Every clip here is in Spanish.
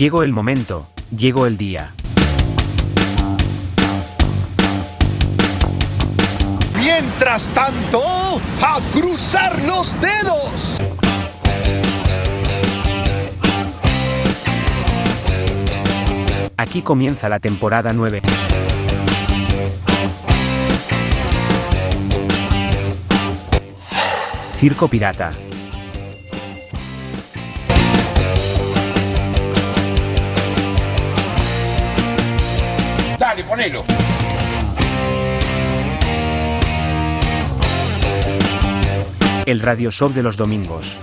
Llegó el momento, llegó el día. Mientras tanto, a cruzar los dedos. Aquí comienza la temporada 9. Circo Pirata. El radio show de los domingos.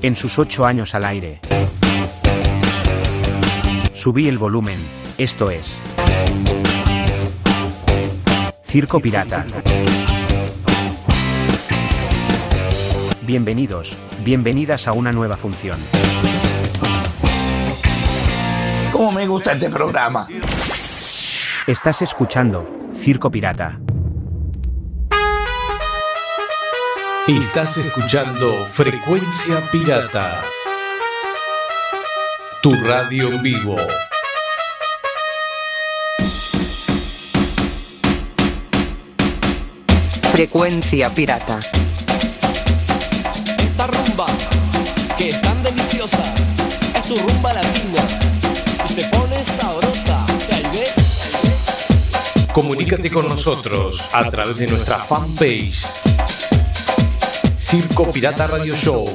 En sus ocho años al aire. Subí el volumen, esto es. Circo Pirata. Bienvenidos, bienvenidas a una nueva función. ¿Cómo me gusta este programa? Estás escuchando Circo Pirata. Estás escuchando Frecuencia Pirata. Tu radio en vivo. Frecuencia pirata. Esta rumba, que es tan deliciosa, es tu rumba latina. Se pone sabrosa, ¿ahí ves? Comunícate con nosotros a través de nuestra fanpage Circo Pirata Radio Show.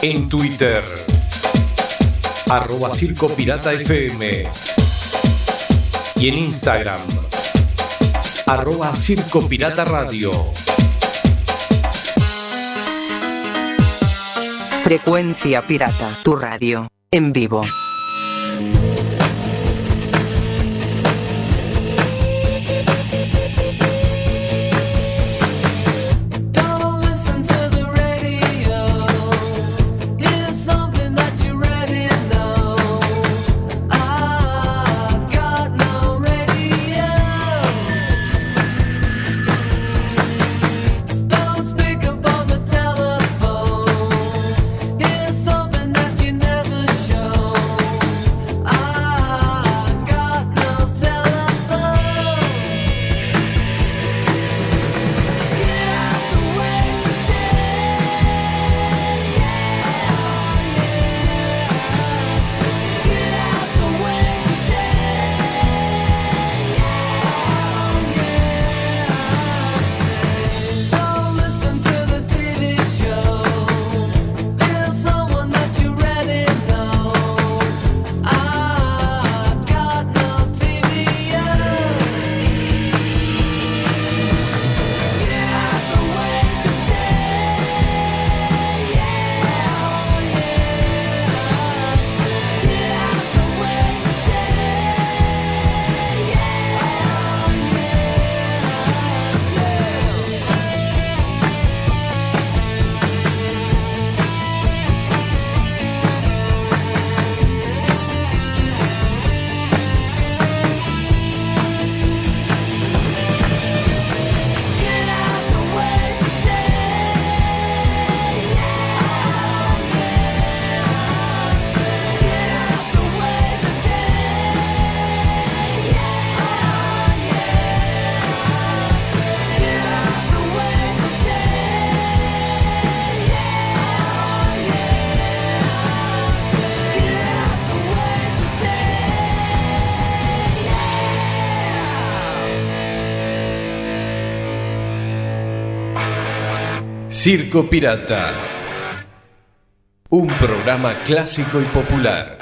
En Twitter, arroba Circo Pirata FM. Y en Instagram, arroba Circo Pirata Radio. Frecuencia pirata. Tu radio. En vivo. Circo Pirata. Un programa clásico y popular.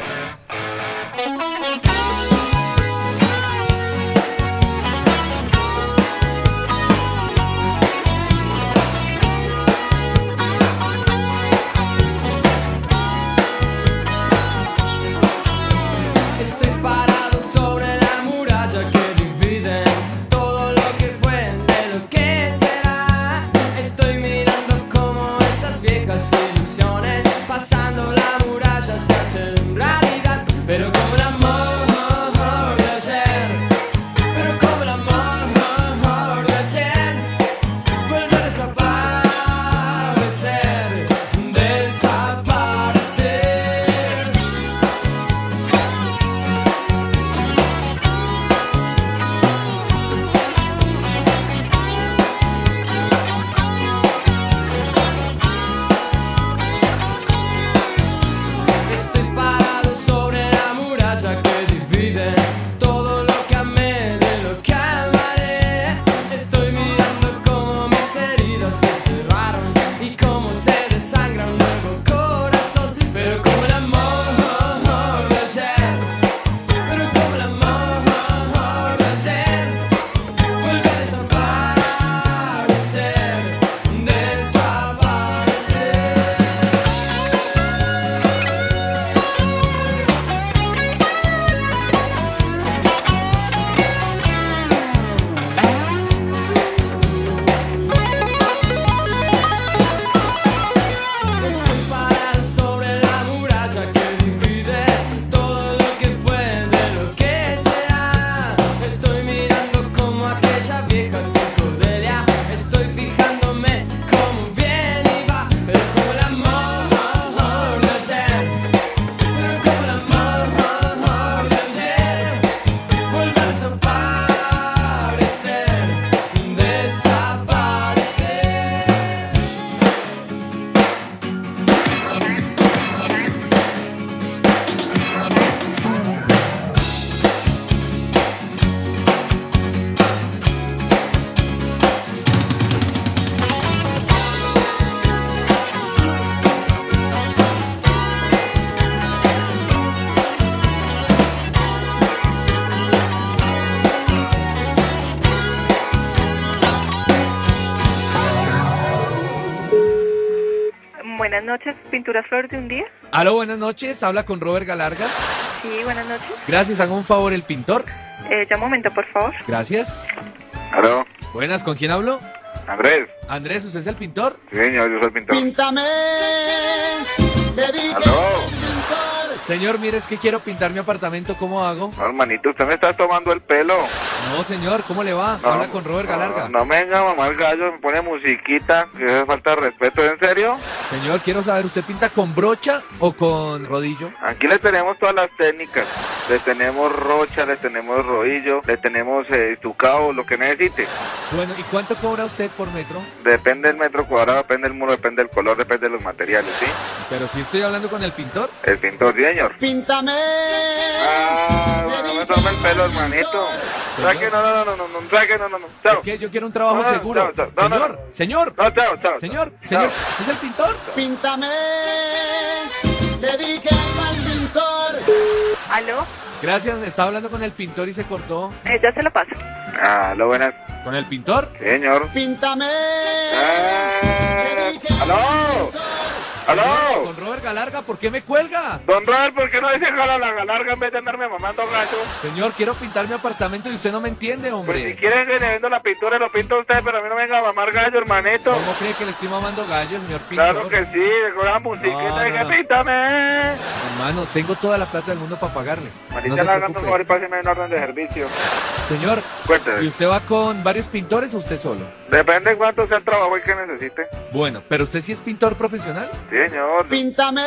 Buenas noches, Pinturas Flores de un día. Aló, buenas noches. Habla con Robert Galarga. Sí, buenas noches. Gracias, haga un favor el pintor. Eh, ya un momento, por favor. Gracias. ¿Aló? Buenas, ¿con quién hablo? Andrés. Andrés, ¿usted es el pintor? Sí, señor, yo soy el pintor. Píntame. ¿Aló? Señor, mire, es que quiero pintar mi apartamento. ¿Cómo hago? No, hermanito, usted me está tomando el pelo. No, señor, ¿cómo le va? No, Habla con Robert Galarga. No, no me venga mamá el gallo, me pone musiquita, que es falta de respeto, ¿en serio? Señor, quiero saber, ¿usted pinta con brocha o con rodillo? Aquí le tenemos todas las técnicas. Le tenemos rocha, le tenemos rodillo, le tenemos eh, estucado, lo que necesite. Bueno, ¿y cuánto cobra usted por metro? Depende del metro cuadrado, depende del muro, depende del color, depende de los materiales, ¿sí? Pero si estoy hablando con el pintor. El pintor, sí, señor. Píntame. Ah, no me tome el pelo, hermanito. Saque, no, no, no, no, no, saque, no, no, no. Chao. Es que yo quiero un trabajo No, no, seguro. chao, chao. No, no, señor, señor. No, chao, chao. Señor, chao. señor, ¿usted es el pintor? Píntame. Dedique al pintor. ¿Aló? Gracias, estaba hablando con el pintor y se cortó. Eh, ya se lo paso. Ah, lo buenas. ¿Con el pintor? Señor. Píntame. Ah, ¿Aló? ¿Aló? Con Robert Galarga, ¿por qué me cuelga? Don Robert, ¿por qué no dice jala la larga en vez de andarme mamando gallo? Señor, quiero pintar mi apartamento y usted no me entiende, Pues si hombre. que le vendo la pintura, lo pinta usted, pero a mí no me venga a mamar gallo, hermanito. ¿Cómo cree que le estoy mamando gallo, señor pintor? Claro que sí, con la musiquita No, y no, no. píntame. Hermano, tengo toda la plata del mundo para pagarle. Marita, No preocupe. favor y páseme un orden de servicio. Señor. ¿y usted va con varios pintores o usted solo? Depende de cuánto sea el trabajo y que necesite. Bueno, pero usted sí es pintor profesional. Sí, señor. Píntame.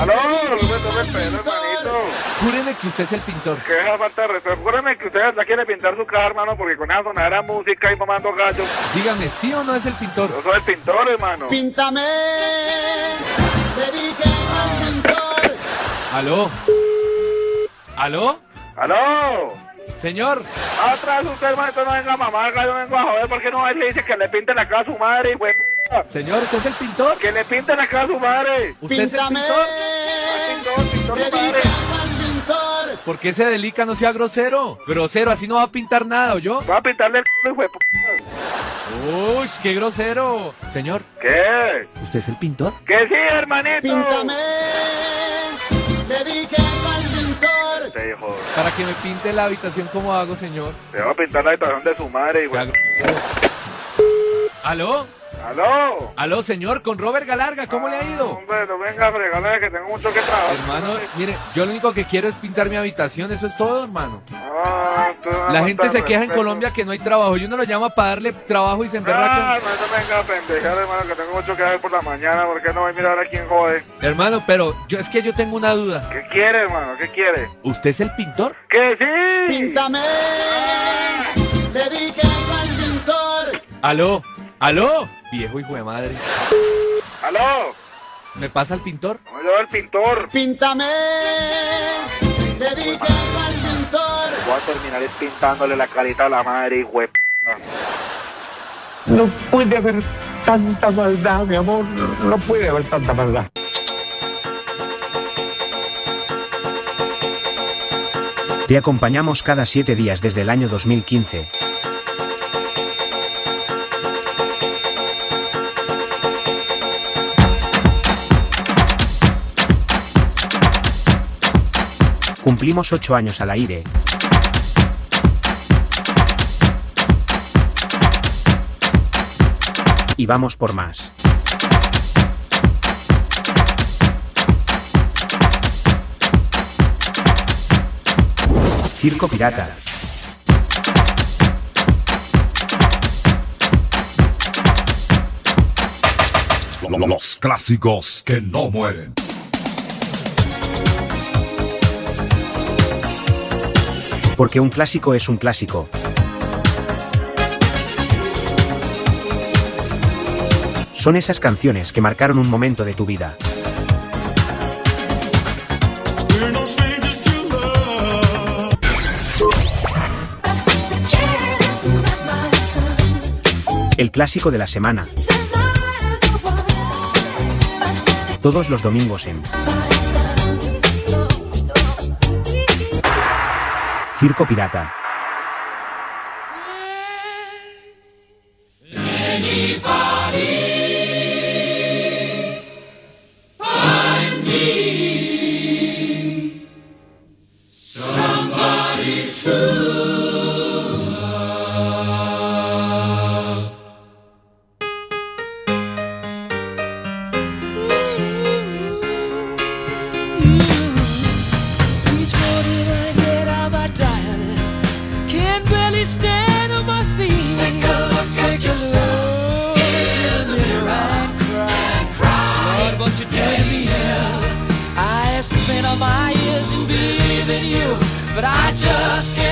¿Aló? No hermanito. Júreme que usted es el pintor. Que esa falta de respeto. Júreme que usted la quiere pintar su casa, hermano, porque con esa sonadera música y mamando gallo. Dígame, ¿sí o no es el pintor? Yo soy el pintor, hermano. Píntame. Dedique al pintor. ¿Aló? ¿Aló? ¿Aló? Señor, Atrás usted, hermanito, no venga a mamar gallo, vengo a joder, porque no y le dice que le pinte la casa a su madre, güey. Señor, ¿usted es el pintor? Que le pinte la casa a su madre. ¿Usted es el Píntame. pintor? Pintor, pintor, madre. ¿Por qué se delica? No sea grosero. Grosero, así no va a pintar nada, yo. Va a pintarle el c***, hijo de p***. Uy, qué grosero. Señor, ¿Qué? ¿usted es el pintor? Que sí, hermanito. Píntame. Dedique al pintor. Te Para que me pinte la habitación, ¿cómo hago, señor? te va a pintar la habitación de su madre, Sea grosero. ¿Aló? ¿Aló? ¿Aló, señor? Con Robert Galarga, ¿cómo le ha ido? Hombre, no venga a fregarle que tengo mucho que trabajar. Hermano, mire, yo lo único que quiero es pintar mi habitación, eso es todo, hermano. Ah, La gente se queja en. Colombia que no hay trabajo y uno lo llama para darle trabajo y se Ah, emberraca. hermano, no venga a pendejar, hermano, que tengo mucho que hacer por la mañana, porque no voy a mirar a quién jode. Hermano, pero yo es que yo tengo una duda. ¿Qué quiere, hermano? ¿Qué quiere? ¿Usted es el pintor? ¡Que sí! Píntame. Dedique al pintor. ¿Aló? ¿Aló? Viejo hijo de madre. ¿Aló? ¿Me pasa el pintor? ¿Cómo yo el pintor? Píntame. Dedique al pintor. Voy a terminar es pintándole la carita a la madre, hijo de p***. No puede haber tanta maldad, mi amor. No puede haber tanta maldad. Te acompañamos cada siete días desde el año 2015. Cumplimos ocho años al aire. Y vamos por más. Circo Pirata. Los clásicos que no mueren. Porque un clásico es un clásico. Son esas canciones que marcaron un momento de tu vida. El clásico de la semana. Todos los domingos en Circo Pirata. but I just can't.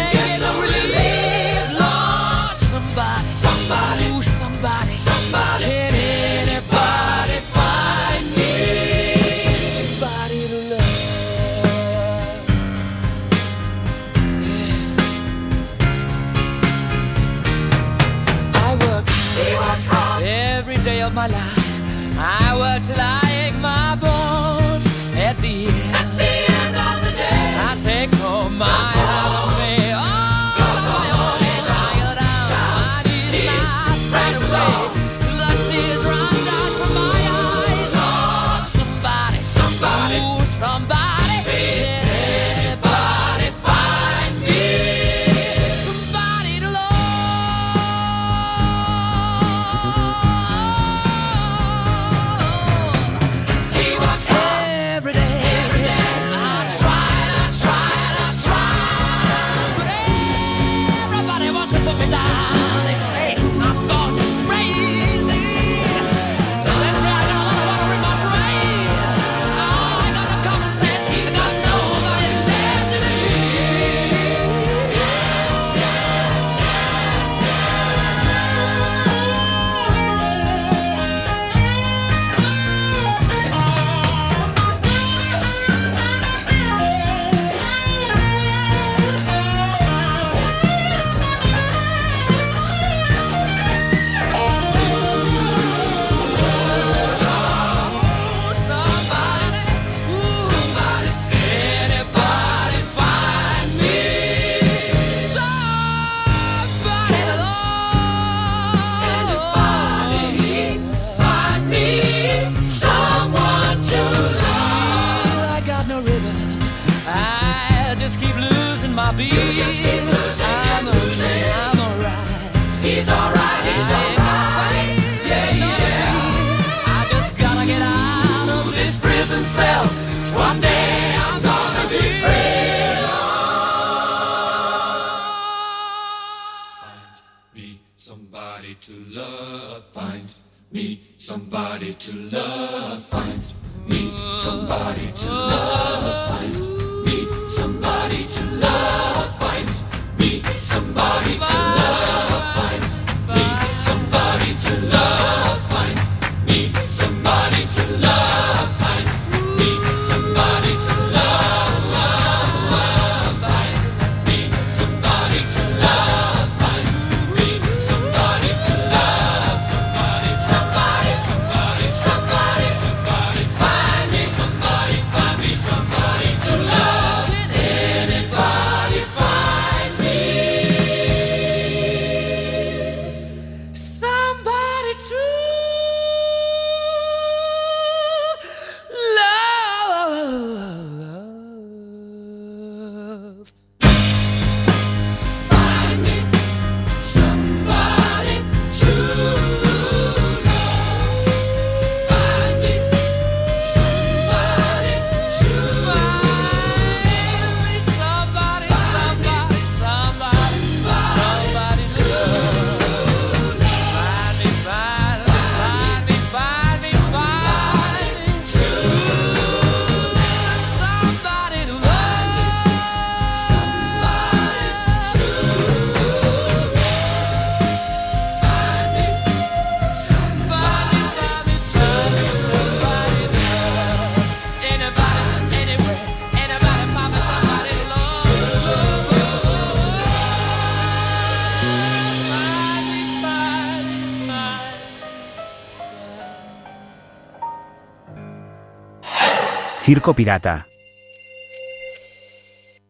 Circo Pirata.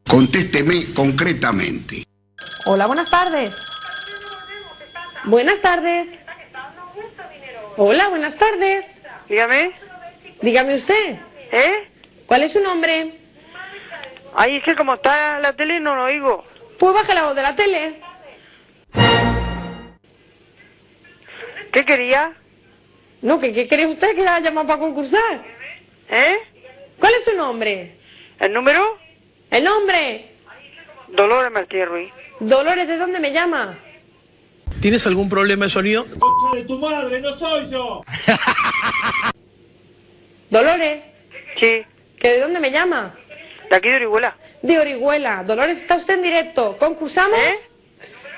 Contésteme concretamente. Hola, buenas tardes. Buenas tardes. Hola, buenas tardes. Dígame. Dígame usted. ¿Eh? ¿Cuál es su nombre? Ay, es que como está la tele no lo oigo. Pues baje la voz de la tele. ¿Qué quería? No, ¿qué, qué quería usted que la llamado para concursar? ¿Eh? ¿Cuál es su nombre? ¿El número? ¿El nombre? Dolores Martínez Ruiz. Dolores, ¿de dónde me llama? ¿Tienes algún problema de sonido? ¡Concha de tu madre, no soy yo! ¿Dolores? Sí. ¿Que de dónde me llama? De aquí de Orihuela. De Orihuela. Dolores, ¿está usted en directo? ¿Concursamos? ¿Eh?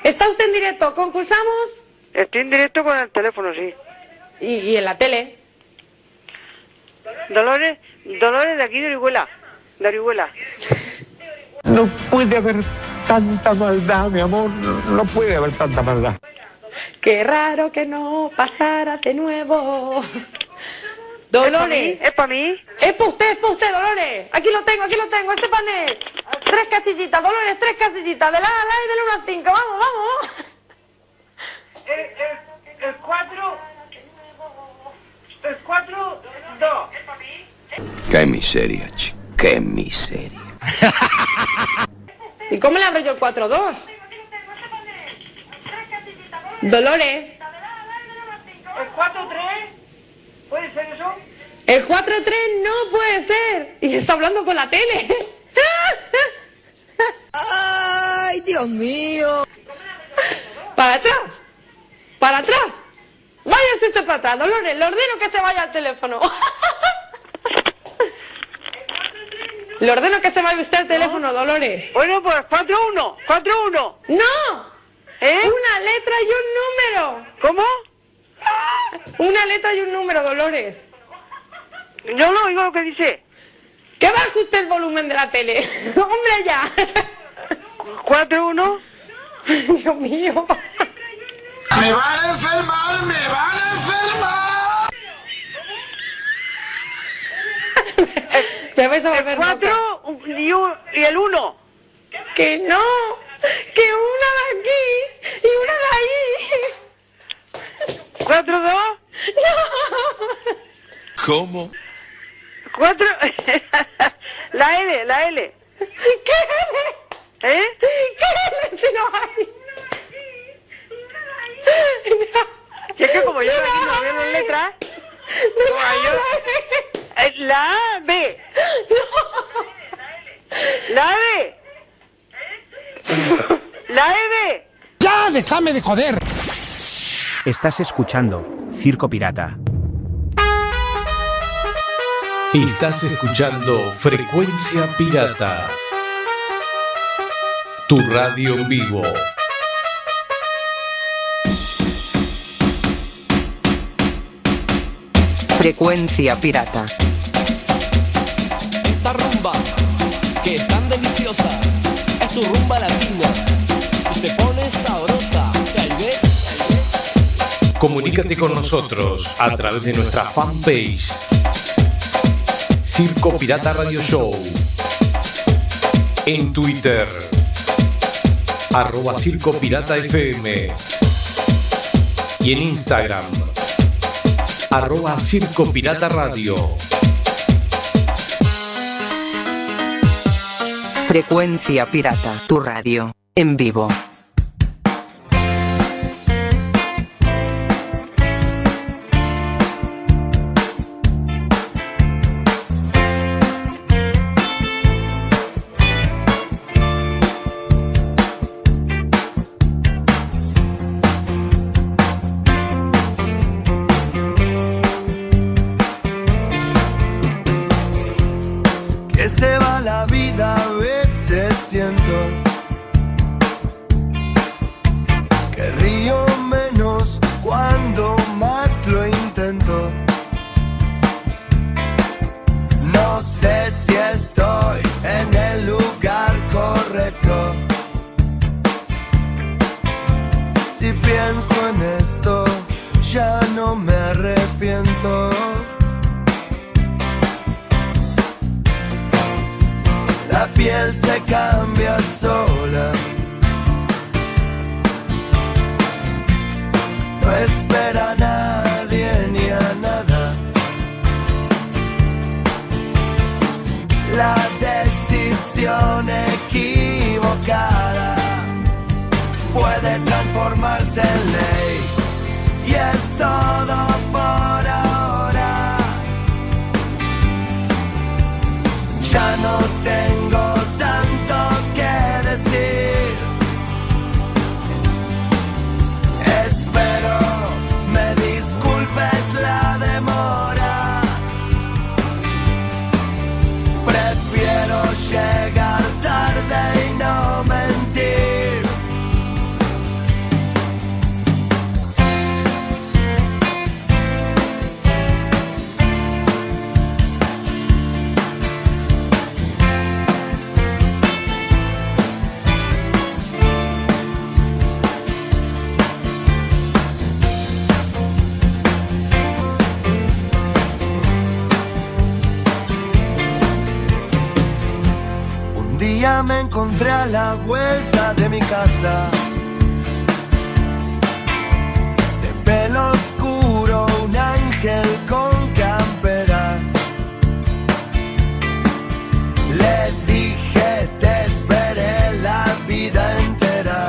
¿Está usted en directo? ¿Concursamos? Estoy en directo con el teléfono, sí. ¿Y, y en la tele? Dolores, Dolores de aquí de Orihuela. De Orihuela. No puede haber tanta maldad, mi amor. No puede haber tanta maldad. Qué raro que no pasara de nuevo. Dolores. ¿Es para mí? Es para usted, es para usted, Dolores. Aquí lo tengo, aquí lo tengo, este panel. Tres casillitas, Dolores, tres casillitas. De la A a la y del 1 al 5. Vamos, vamos. El 4. El 4, 2. Qué miseria, chico. Qué miseria. ¿Y cómo le abro yo el 4-2? Dolores. El 4, 3. ¿Puede ser eso? El 4-3 no puede ser. Y está hablando por la tele. ¡Ay, Dios mío! Para atrás. Para atrás. Váyase usted para atrás, Dolores. Le ordeno que se vaya al teléfono. Le ordeno que se vaya usted al teléfono, Dolores. Bueno, pues 4-1. 4-1. ¡No! ¿Eh? Una letra y un número. ¿Cómo? Una letra y un número, Dolores. Yo no oigo lo que dice. ¿Qué baja usted el volumen de la tele? ¡Hombre, ya! 4-1. Dios mío. ¡Me van a enfermar! ¡Me van a enfermar! Me vais a volver El 4 y, un- y el 1. Que no. Que una de aquí y una de ahí. 4-2. No. ¿Cómo? 4. la L, la L. ¿Qué? ¿Eh? ¿Qué? Si no hay. Y es que como yo aquí no veo las letras, como yo- la B. La B. La E, B. ¡Ya, déjame de joder! Estás escuchando Circo Pirata. Estás escuchando Frecuencia Pirata. Tu radio en vivo. Frecuencia pirata. Esta rumba, que es tan deliciosa, es tu rumba latina. Y se pone sabrosa, ¿tal vez? Comunícate con nosotros a través de nuestra fanpage Circo Pirata Radio Show. En Twitter, arroba Circo Pirata FM. Y en Instagram, arroba Circo Pirata Radio. Frecuencia pirata. Tu radio. En vivo. Vuelta de mi casa. De pelo oscuro, un ángel con campera. Le dije, te esperé la vida entera.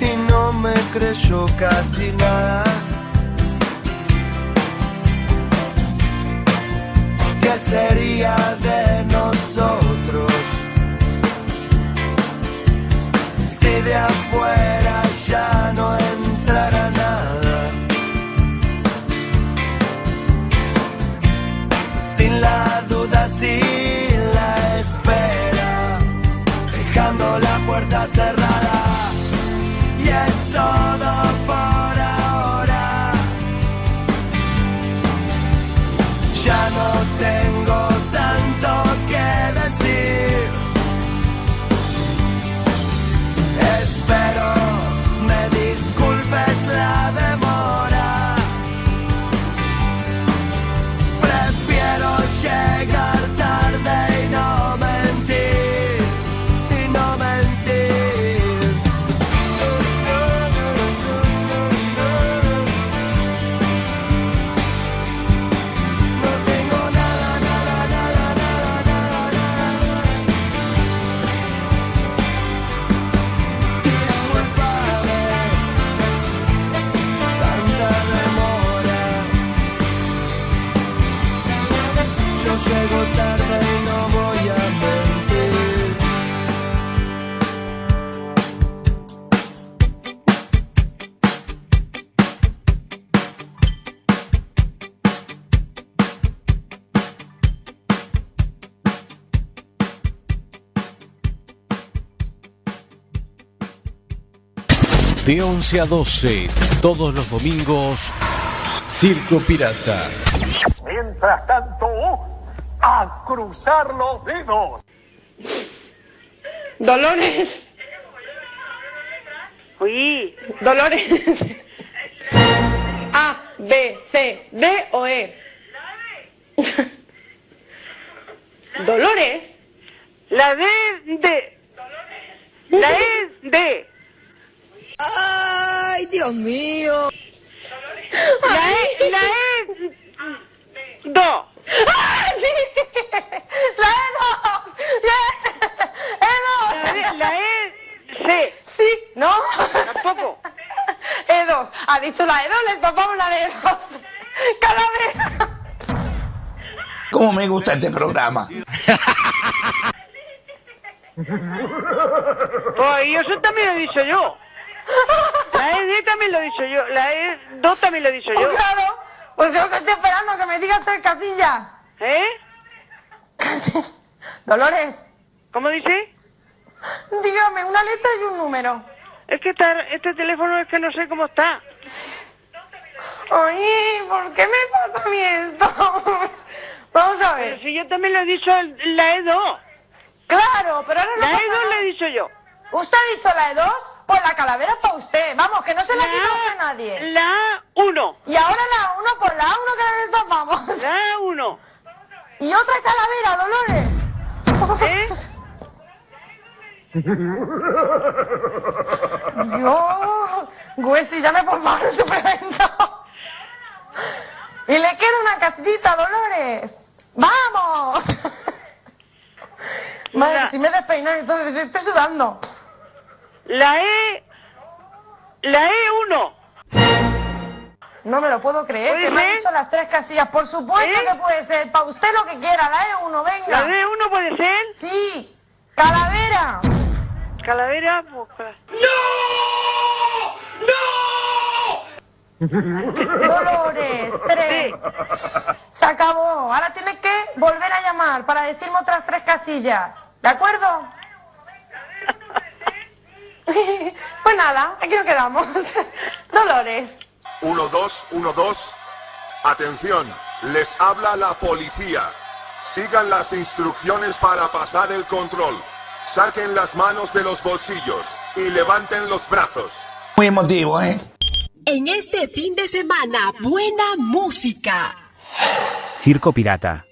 Y no me creyó casi nada. Sería de nosotros? Si de afuera De 11 a 12, todos los domingos, Circo Pirata. Mientras tanto, a cruzar los dedos. Dolores. Uy. Dolores. A, B, C, D o E. Dolores. La D de. La E de. ¡Ay, Dios mío! La E. La E. Do. ¡Ah, sí! La E no. La, E no. la E. C. Sí, ¿no? Tampoco. E2. Ha dicho la E2, le topamos la de E2. Calavera. ¿Cómo me gusta este programa? Pues eso también lo he dicho yo. La E D también lo he dicho yo. La E 2 también lo he dicho yo. Pues claro. Pues yo que estoy esperando que me digas tres casillas. ¿Eh? Dolores, ¿Cómo dice? dígame una letra y un número. Es que esta- este teléfono es que no sé cómo está. Oye, ¿por qué me pasa a mí esto? Vamos a Pero ver. si yo también lo he dicho la E2. Claro, pero ahora no La pasa E2 nada. le he dicho yo. ¿Usted ha dicho la E2? Pues la calavera para usted. Vamos, que no se la La- quita a nadie. La 1. Y ahora la 1, pues la 1 que la destapamos. La 1. Y otra calavera, Dolores. ¿Eh? Dios, Güesi, llame por favor al supermercado. Y le queda una casillita, Dolores. ¡Vamos! Madre, si me he despeinado, entonces estoy sudando. La E. La E1. No me lo puedo creer, ¿Puede que me ha ser? dicho las tres casillas. Por supuesto ¿Eh? que puede ser. Para usted lo que quiera, la E1, venga. La D1 puede ser. Sí, calavera. Calavera. Pues, cala- Dolores, tres. Se acabó. Ahora tienes que volver a llamar para decirme otras tres casillas. ¿De acuerdo? Pues nada, aquí nos quedamos. Dolores. 1, 2, 1, 2. Atención, les habla la policía. Sigan las instrucciones para pasar el control. Saquen las manos de los bolsillos y levanten los brazos. Muy emotivo, ¿eh? En este fin de semana, buena música. Circo Pirata.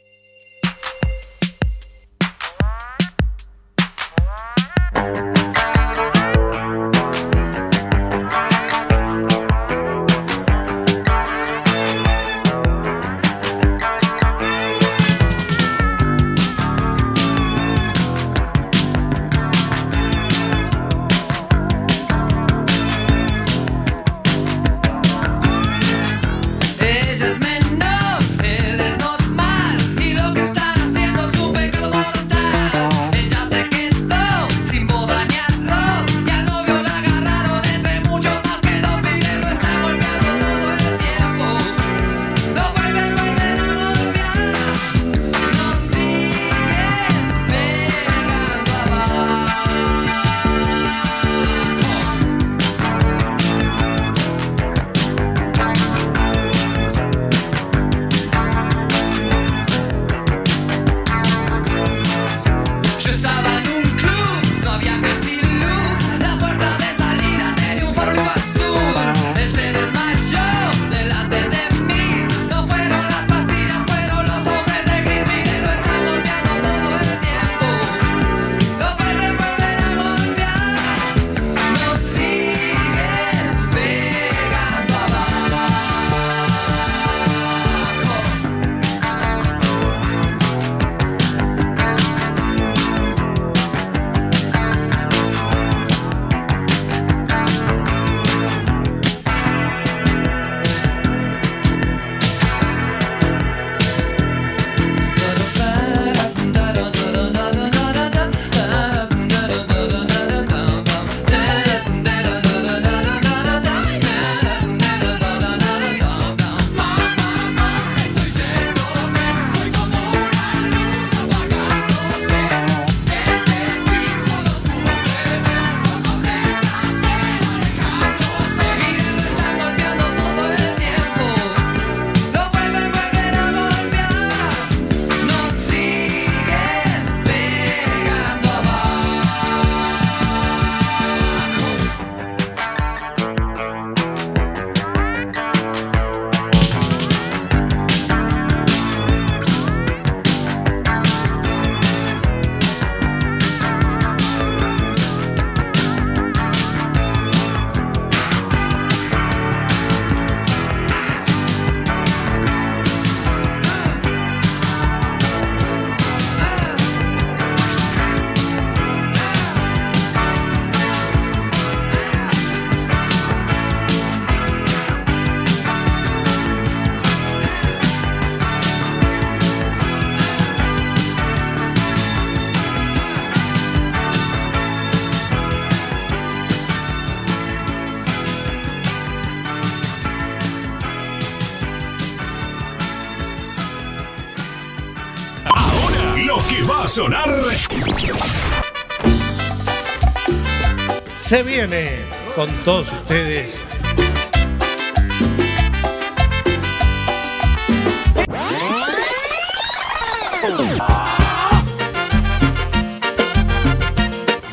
Se viene con todos ustedes.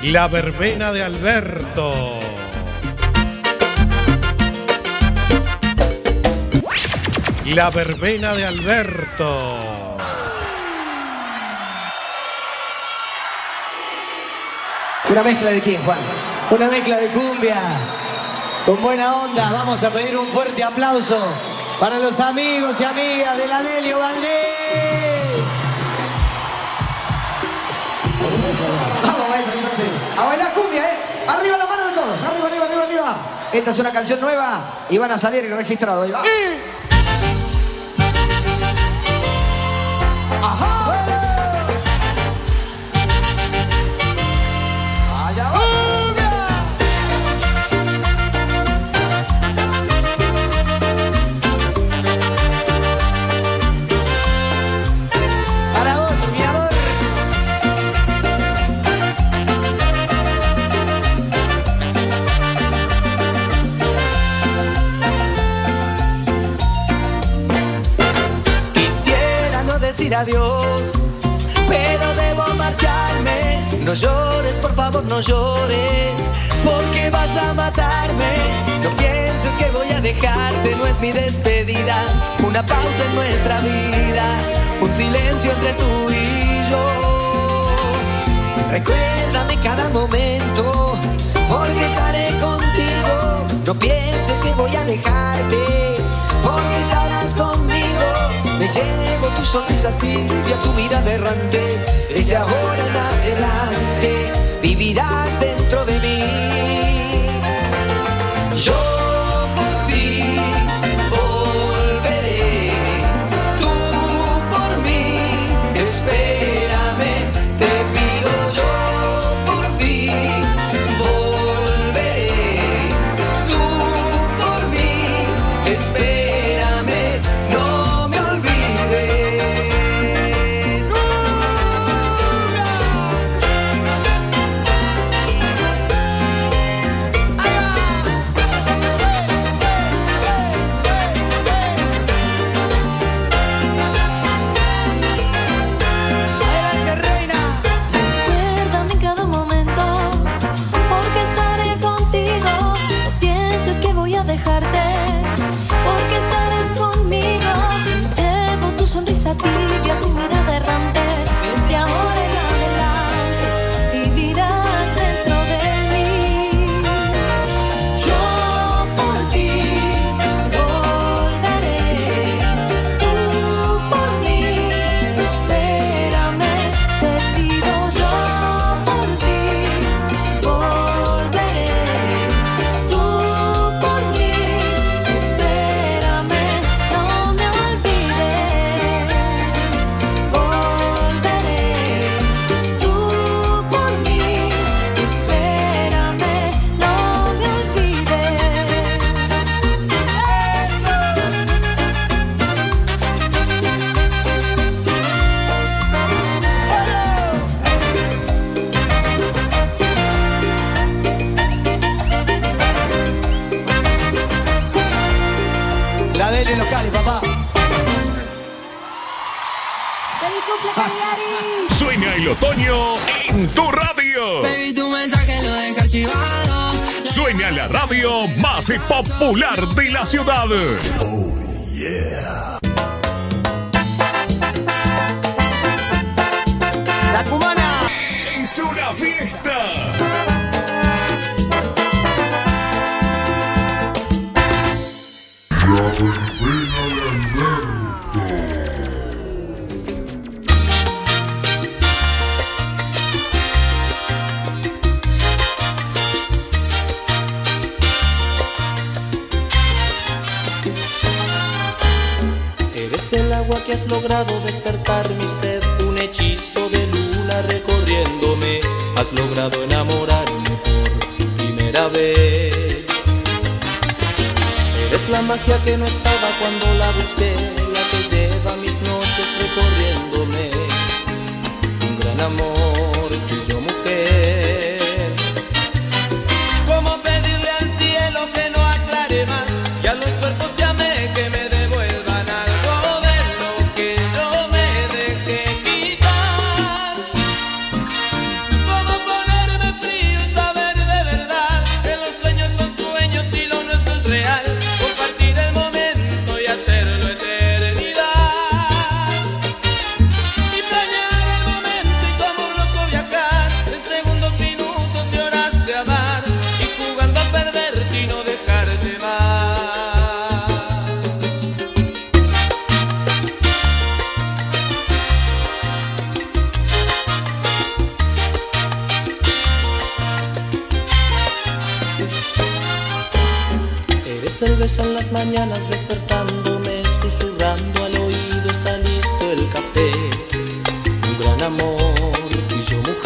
La verbena de Alberto. La verbena de Alberto. ¿Una mezcla de quién, Juan? Una mezcla de cumbia. Con buena onda, vamos a pedir un fuerte aplauso para los amigos y amigas de la Delio Valdés. Vamos a bailar, entonces. A bailar cumbia, ¿eh? Arriba la mano de todos. Arriba, arriba, arriba, arriba. Esta es una canción nueva y van a salir registrado. Ahí va. Ajá. decir adiós, pero debo marcharme. No llores, por favor, no llores, porque vas a matarme. No pienses que voy a dejarte, no es mi despedida, una pausa en nuestra vida, un silencio entre tú y yo. Recuérdame cada momento, porque estaré contigo. No pienses que voy a dejarte porque estarás conmigo. Me llevo tu sonrisa tibia, tu mirada errante. Desde ahora en adelante vivirás dentro de mí. has logrado despertar mi sed, un hechizo de luna recorriéndome, has logrado enamorarme por primera vez. Eres la magia que no estaba cuando la busqué, la que lleva mi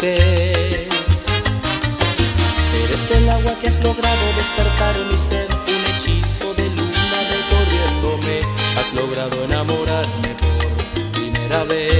Eres el agua que has logrado despertar mi ser, un hechizo de luna recorriéndome. Has logrado enamorarme por primera vez.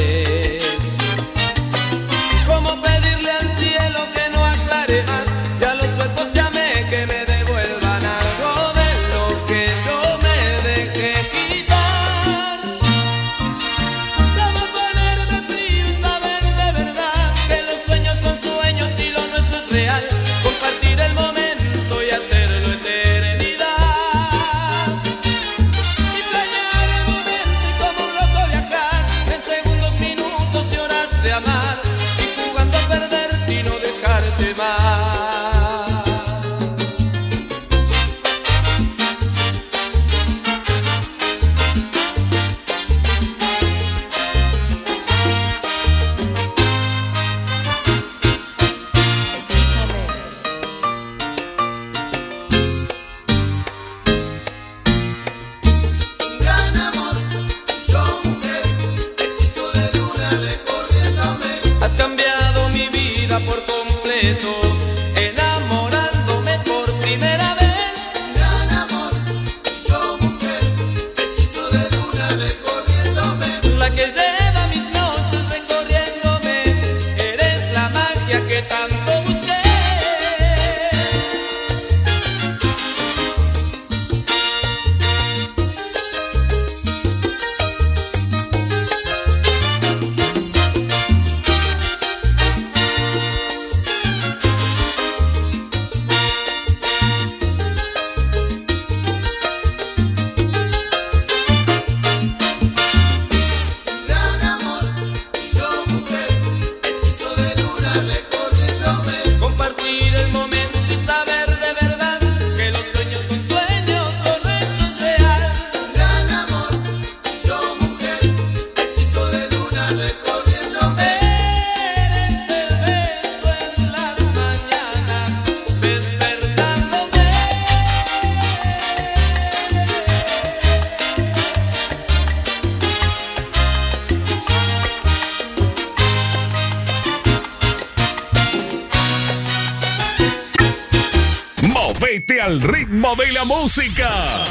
buena música.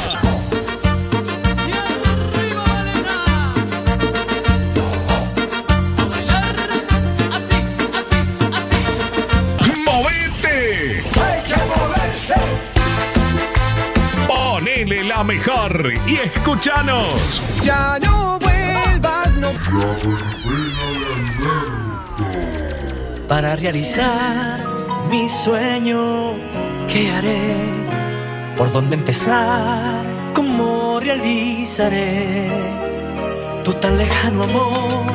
Ponele la mejor y escúchanos. Ya no vuelvas, no. Para realizar mi sueño, ¿qué haré? por dónde empezar, cómo realizaré tu tan lejano amor.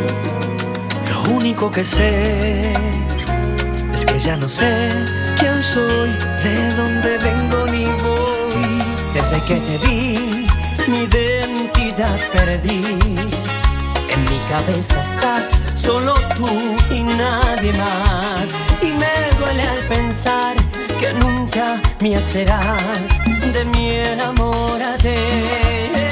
Lo único que sé es que ya no sé quién soy, de dónde vengo ni voy. Desde que te vi, mi identidad perdí. En mi cabeza estás solo tú y nadie más. Y me duele al pensar que nunca me hacerás de mí enamórate.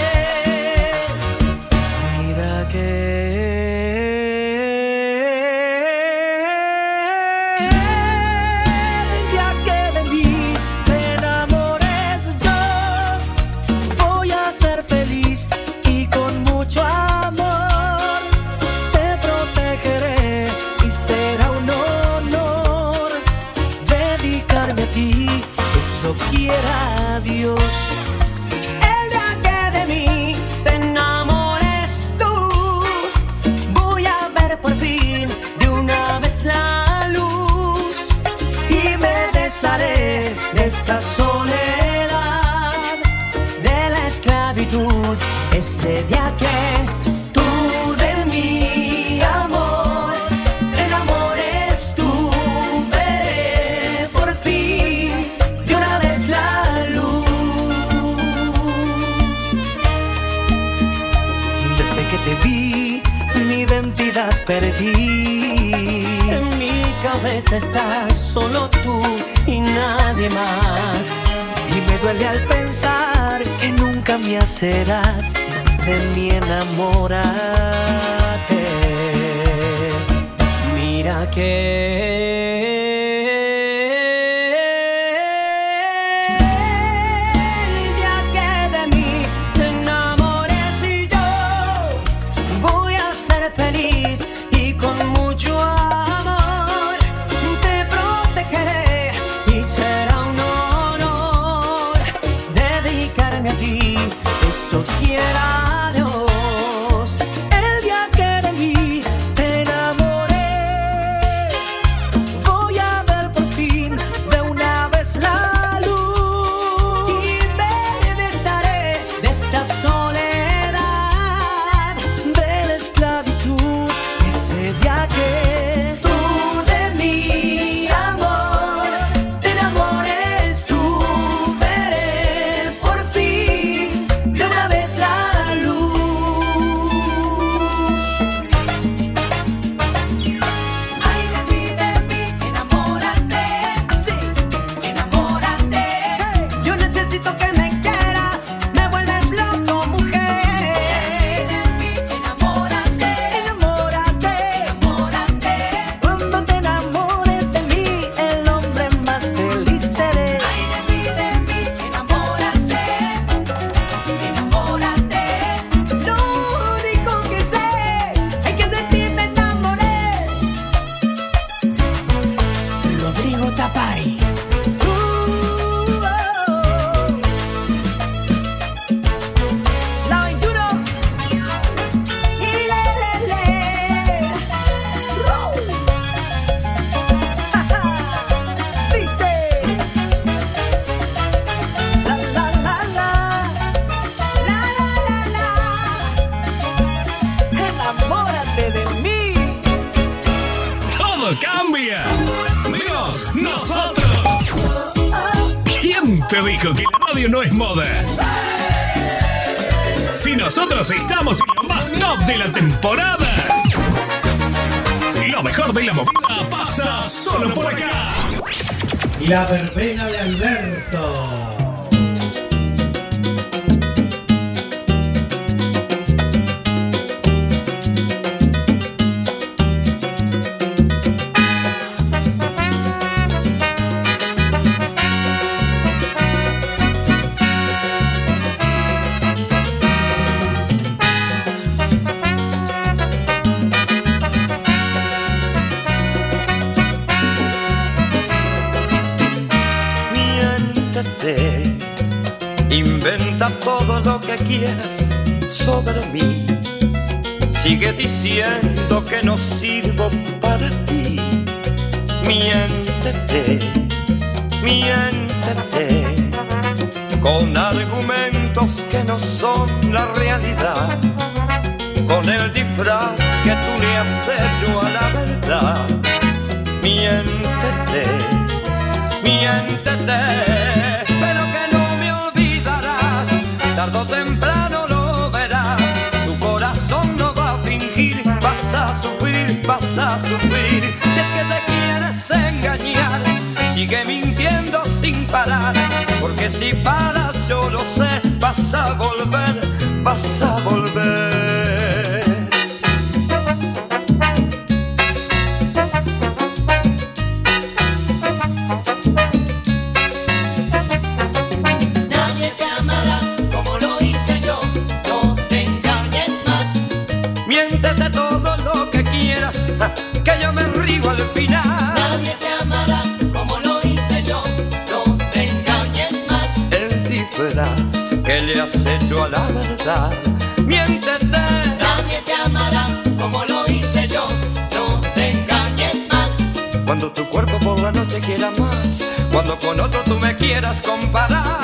Pues estás solo tú y nadie más. Y me duele al pensar que nunca me hacerás de mi enamorarte. Mira que Si nosotros estamos en lo más top de la temporada. Lo mejor de la movida pasa solo por acá. La verbena de Alberto. quieras sobre mí. Sigue diciendo que no sirvo para ti. Miéntete, miéntete, con argumentos que no son la realidad, con el disfraz que tú le has hecho a la verdad. Miéntete, miéntete. vas a sufrir si es que te quieres engañar. Sigue mintiendo sin parar, porque si paras yo lo sé, vas a volver, vas a volver. casa. Miéntete. Nadie te amará como lo hice yo. No te engañes más. Cuando tu cuerpo por la noche quiera más. Cuando con otro tú me quieras comparar.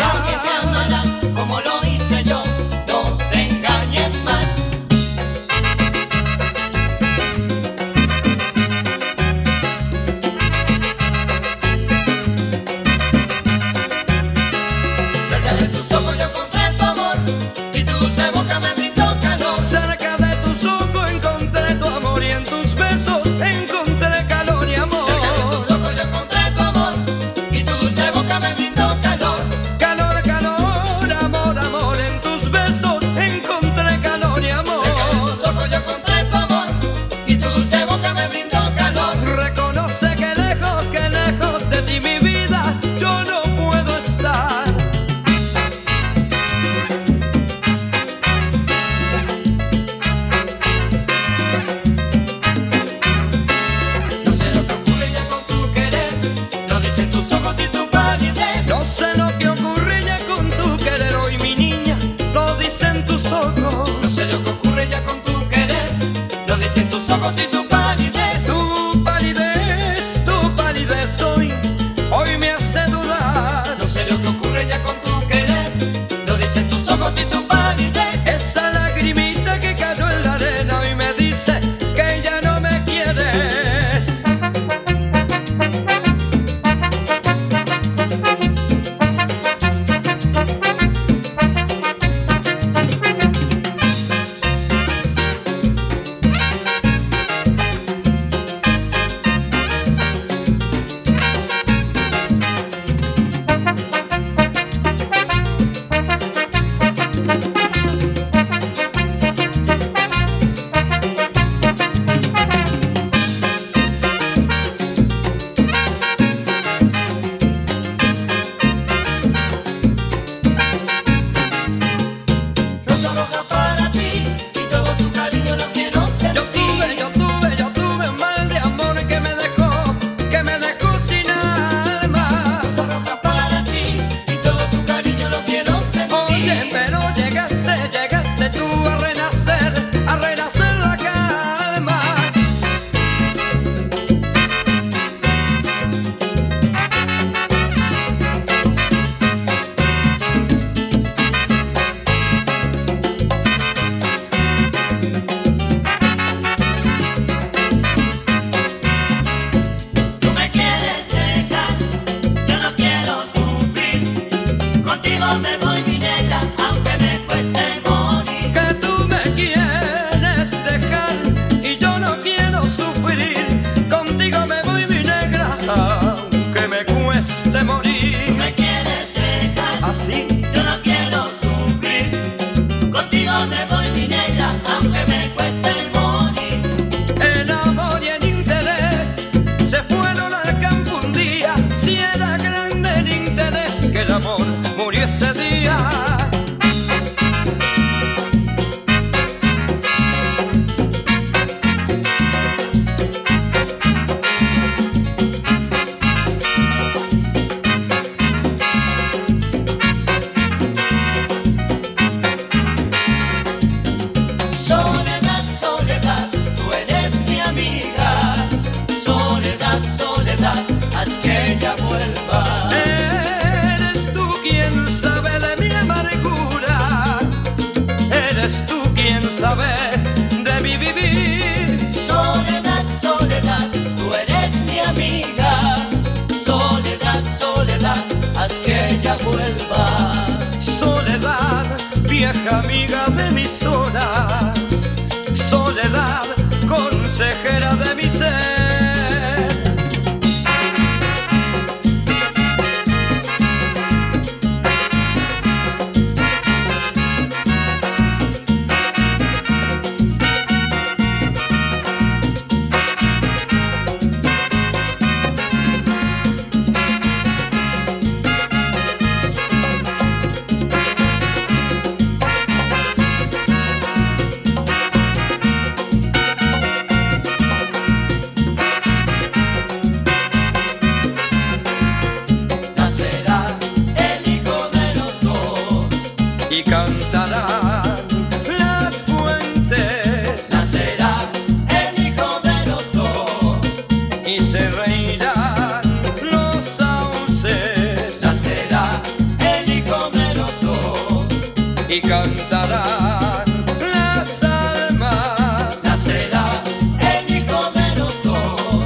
y cantarán las almas. Nacerá el hijo de los dos.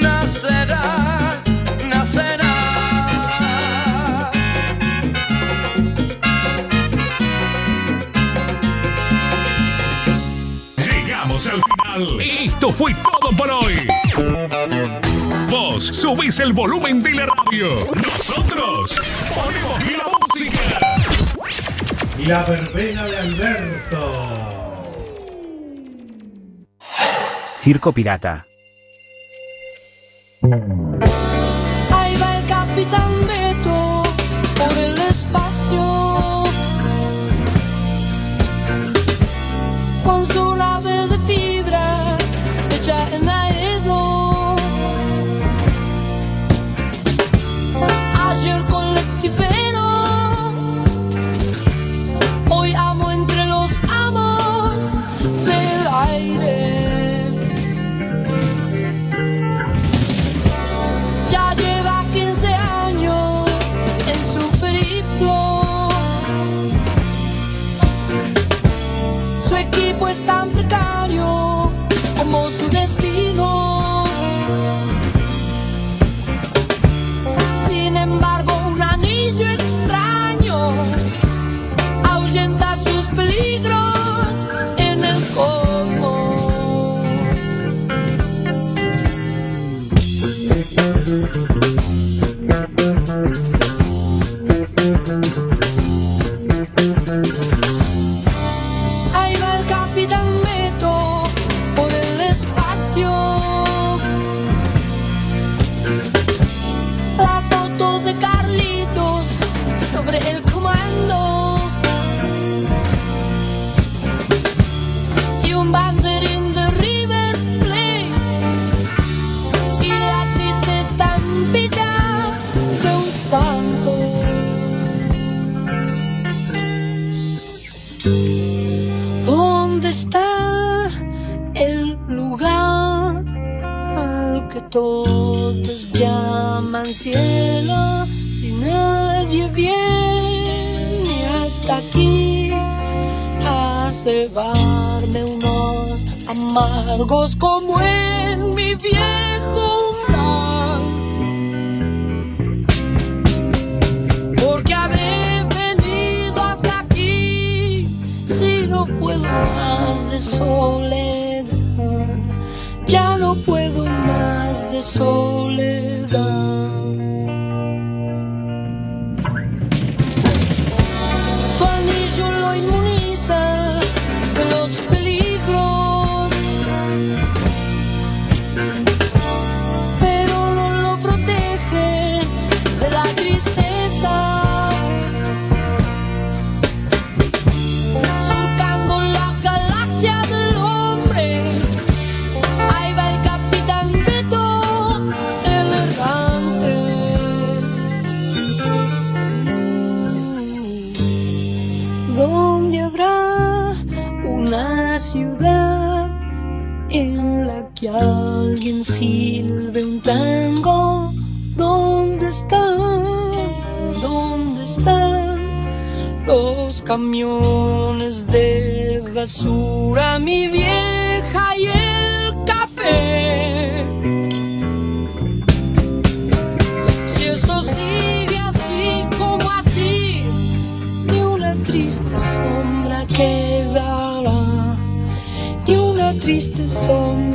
Nacerá, nacerá. Llegamos al final. Esto fue todo por hoy. Vos subís el volumen de la radio. Nosotros ponemos la música. La verbena de Alberto. Circo Pirata. silbe un tango, ¿dónde están? ¿Dónde están los camiones de basura, mi vieja y el café? Si esto sigue así como así, ni una triste sombra quedará, ni una triste sombra.